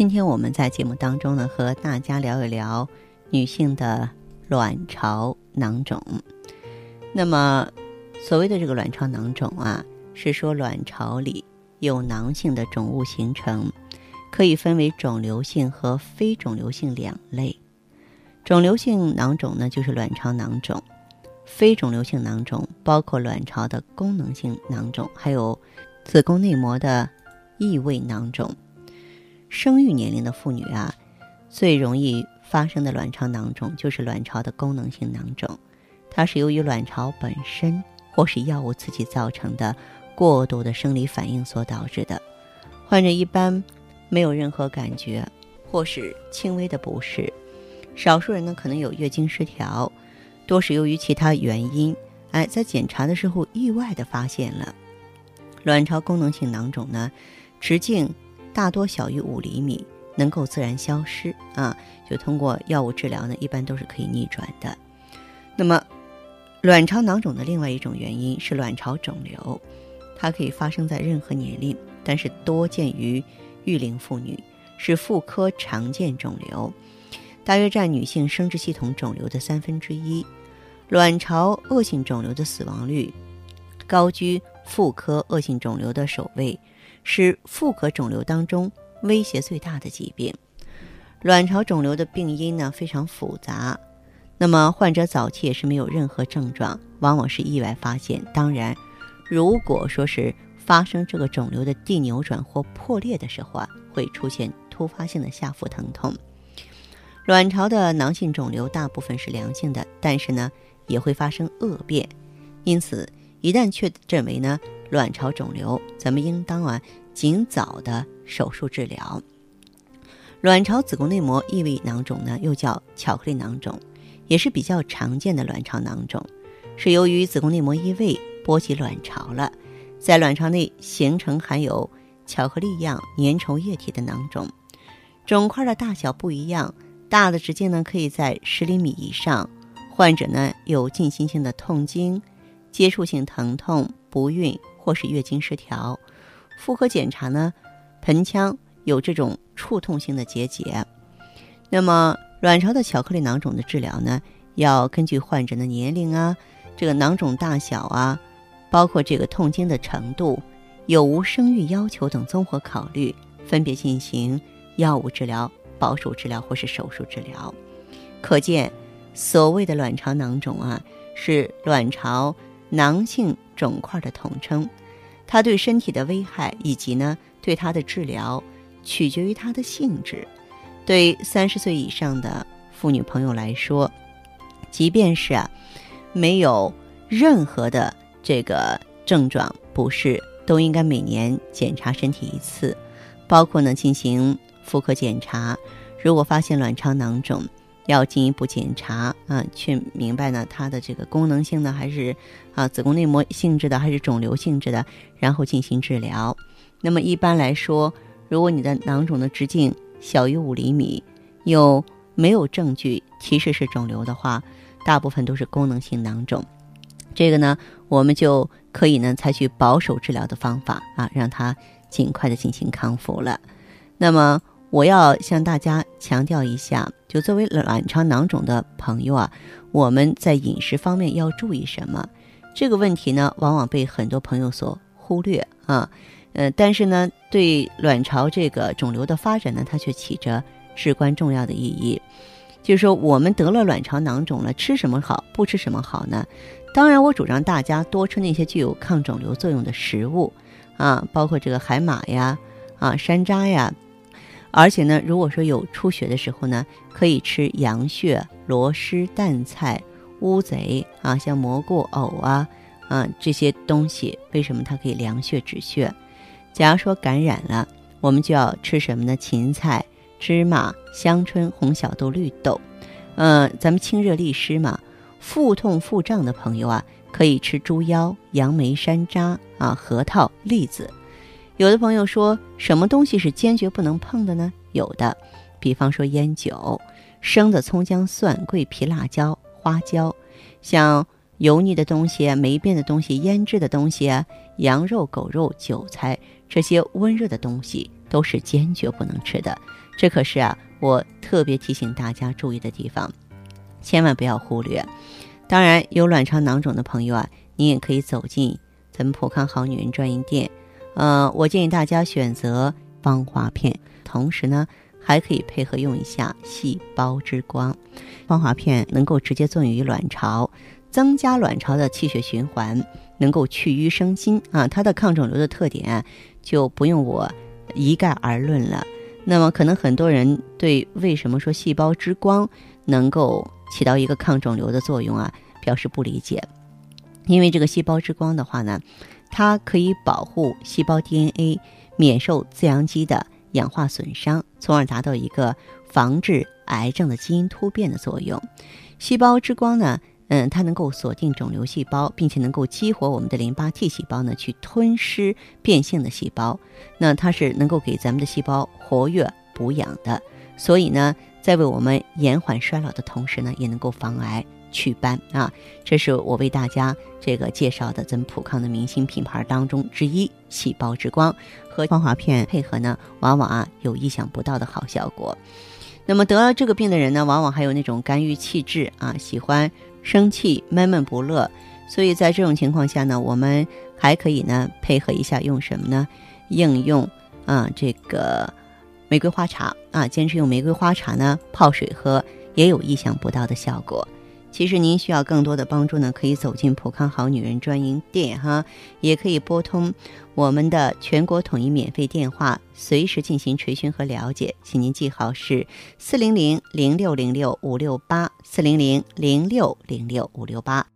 今天我们在节目当中呢，和大家聊一聊女性的卵巢囊肿。那么，所谓的这个卵巢囊肿啊，是说卵巢里有囊性的肿物形成，可以分为肿瘤性和非肿瘤性两类。肿瘤性囊肿呢，就是卵巢囊肿；非肿瘤性囊肿包括卵巢的功能性囊肿，还有子宫内膜的异位囊肿。生育年龄的妇女啊，最容易发生的卵巢囊肿就是卵巢的功能性囊肿，它是由于卵巢本身或是药物刺激造成的过度的生理反应所导致的。患者一般没有任何感觉，或是轻微的不适，少数人呢可能有月经失调，多是由于其他原因。哎，在检查的时候意外的发现了卵巢功能性囊肿呢，直径。大多小于五厘米，能够自然消失啊，就通过药物治疗呢，一般都是可以逆转的。那么，卵巢囊肿的另外一种原因是卵巢肿瘤，它可以发生在任何年龄，但是多见于育龄妇女，是妇科常见肿瘤，大约占女性生殖系统肿瘤的三分之一。卵巢恶性肿瘤的死亡率高居妇科恶性肿瘤的首位。是妇科肿瘤当中威胁最大的疾病。卵巢肿瘤的病因呢非常复杂，那么患者早期也是没有任何症状，往往是意外发现。当然，如果说是发生这个肿瘤的蒂扭转或破裂的时候啊，会出现突发性的下腹疼痛。卵巢的囊性肿瘤大部分是良性的，但是呢也会发生恶变，因此一旦确诊为呢。卵巢肿瘤，咱们应当啊尽早的手术治疗。卵巢子宫内膜异位囊肿呢，又叫巧克力囊肿，也是比较常见的卵巢囊肿，是由于子宫内膜异位波及卵巢了，在卵巢内形成含有巧克力样粘稠液体的囊肿。肿块的大小不一样，大的直径呢可以在十厘米以上，患者呢有进行性的痛经、接触性疼痛、不孕。或是月经失调，妇科检查呢，盆腔有这种触痛性的结节。那么，卵巢的巧克力囊肿的治疗呢，要根据患者的年龄啊，这个囊肿大小啊，包括这个痛经的程度、有无生育要求等综合考虑，分别进行药物治疗、保守治疗或是手术治疗。可见，所谓的卵巢囊肿啊，是卵巢囊性。肿块的统称，它对身体的危害以及呢对它的治疗，取决于它的性质。对三十岁以上的妇女朋友来说，即便是啊没有任何的这个症状不适，都应该每年检查身体一次，包括呢进行妇科检查。如果发现卵巢囊肿，要进一步检查啊，去明白呢它的这个功能性呢，还是啊子宫内膜性质的，还是肿瘤性质的，然后进行治疗。那么一般来说，如果你的囊肿的直径小于五厘米，又没有证据提示是肿瘤的话，大部分都是功能性囊肿。这个呢，我们就可以呢采取保守治疗的方法啊，让它尽快的进行康复了。那么。我要向大家强调一下，就作为卵巢囊肿的朋友啊，我们在饮食方面要注意什么？这个问题呢，往往被很多朋友所忽略啊。呃，但是呢，对卵巢这个肿瘤的发展呢，它却起着至关重要的意义。就是说，我们得了卵巢囊肿了，吃什么好，不吃什么好呢？当然，我主张大家多吃那些具有抗肿瘤作用的食物啊，包括这个海马呀，啊山楂呀。而且呢，如果说有出血的时候呢，可以吃羊血、螺蛳、蛋菜、乌贼啊，像蘑菇、藕啊，啊这些东西，为什么它可以凉血止血？假如说感染了，我们就要吃什么呢？芹菜、芝麻、香椿、红小豆、绿豆。嗯，咱们清热利湿嘛，腹痛腹胀的朋友啊，可以吃猪腰、杨梅、山楂啊、核桃、栗子。有的朋友说什么东西是坚决不能碰的呢？有的，比方说烟酒、生的葱姜蒜、桂皮、辣椒、花椒，像油腻的东西啊、霉变的东西、腌制的东西啊，羊肉、狗肉、韭菜这些温热的东西都是坚决不能吃的。这可是啊，我特别提醒大家注意的地方，千万不要忽略。当然，有卵巢囊肿的朋友啊，你也可以走进咱们普康好女人专营店。呃，我建议大家选择芳华片，同时呢，还可以配合用一下细胞之光。芳华片能够直接作用于卵巢，增加卵巢的气血循环，能够去瘀生新啊。它的抗肿瘤的特点就不用我一概而论了。那么，可能很多人对为什么说细胞之光能够起到一个抗肿瘤的作用啊，表示不理解。因为这个细胞之光的话呢。它可以保护细胞 DNA 免受自由基的氧化损伤，从而达到一个防治癌症的基因突变的作用。细胞之光呢，嗯，它能够锁定肿瘤细胞，并且能够激活我们的淋巴 T 细胞呢，去吞噬变性的细胞。那它是能够给咱们的细胞活跃补养的，所以呢，在为我们延缓衰老的同时呢，也能够防癌。祛斑啊，这是我为大家这个介绍的咱们普康的明星品牌当中之一——细胞之光和芳华片配合呢，往往啊有意想不到的好效果。那么得了这个病的人呢，往往还有那种肝郁气滞啊，喜欢生气、闷闷不乐。所以在这种情况下呢，我们还可以呢配合一下用什么呢？应用啊这个玫瑰花茶啊，坚持用玫瑰花茶呢泡水喝，也有意想不到的效果。其实您需要更多的帮助呢，可以走进普康好女人专营店哈，也可以拨通我们的全国统一免费电话，随时进行垂询和了解。请您记好是四零零零六零六五六八四零零零六零六五六八。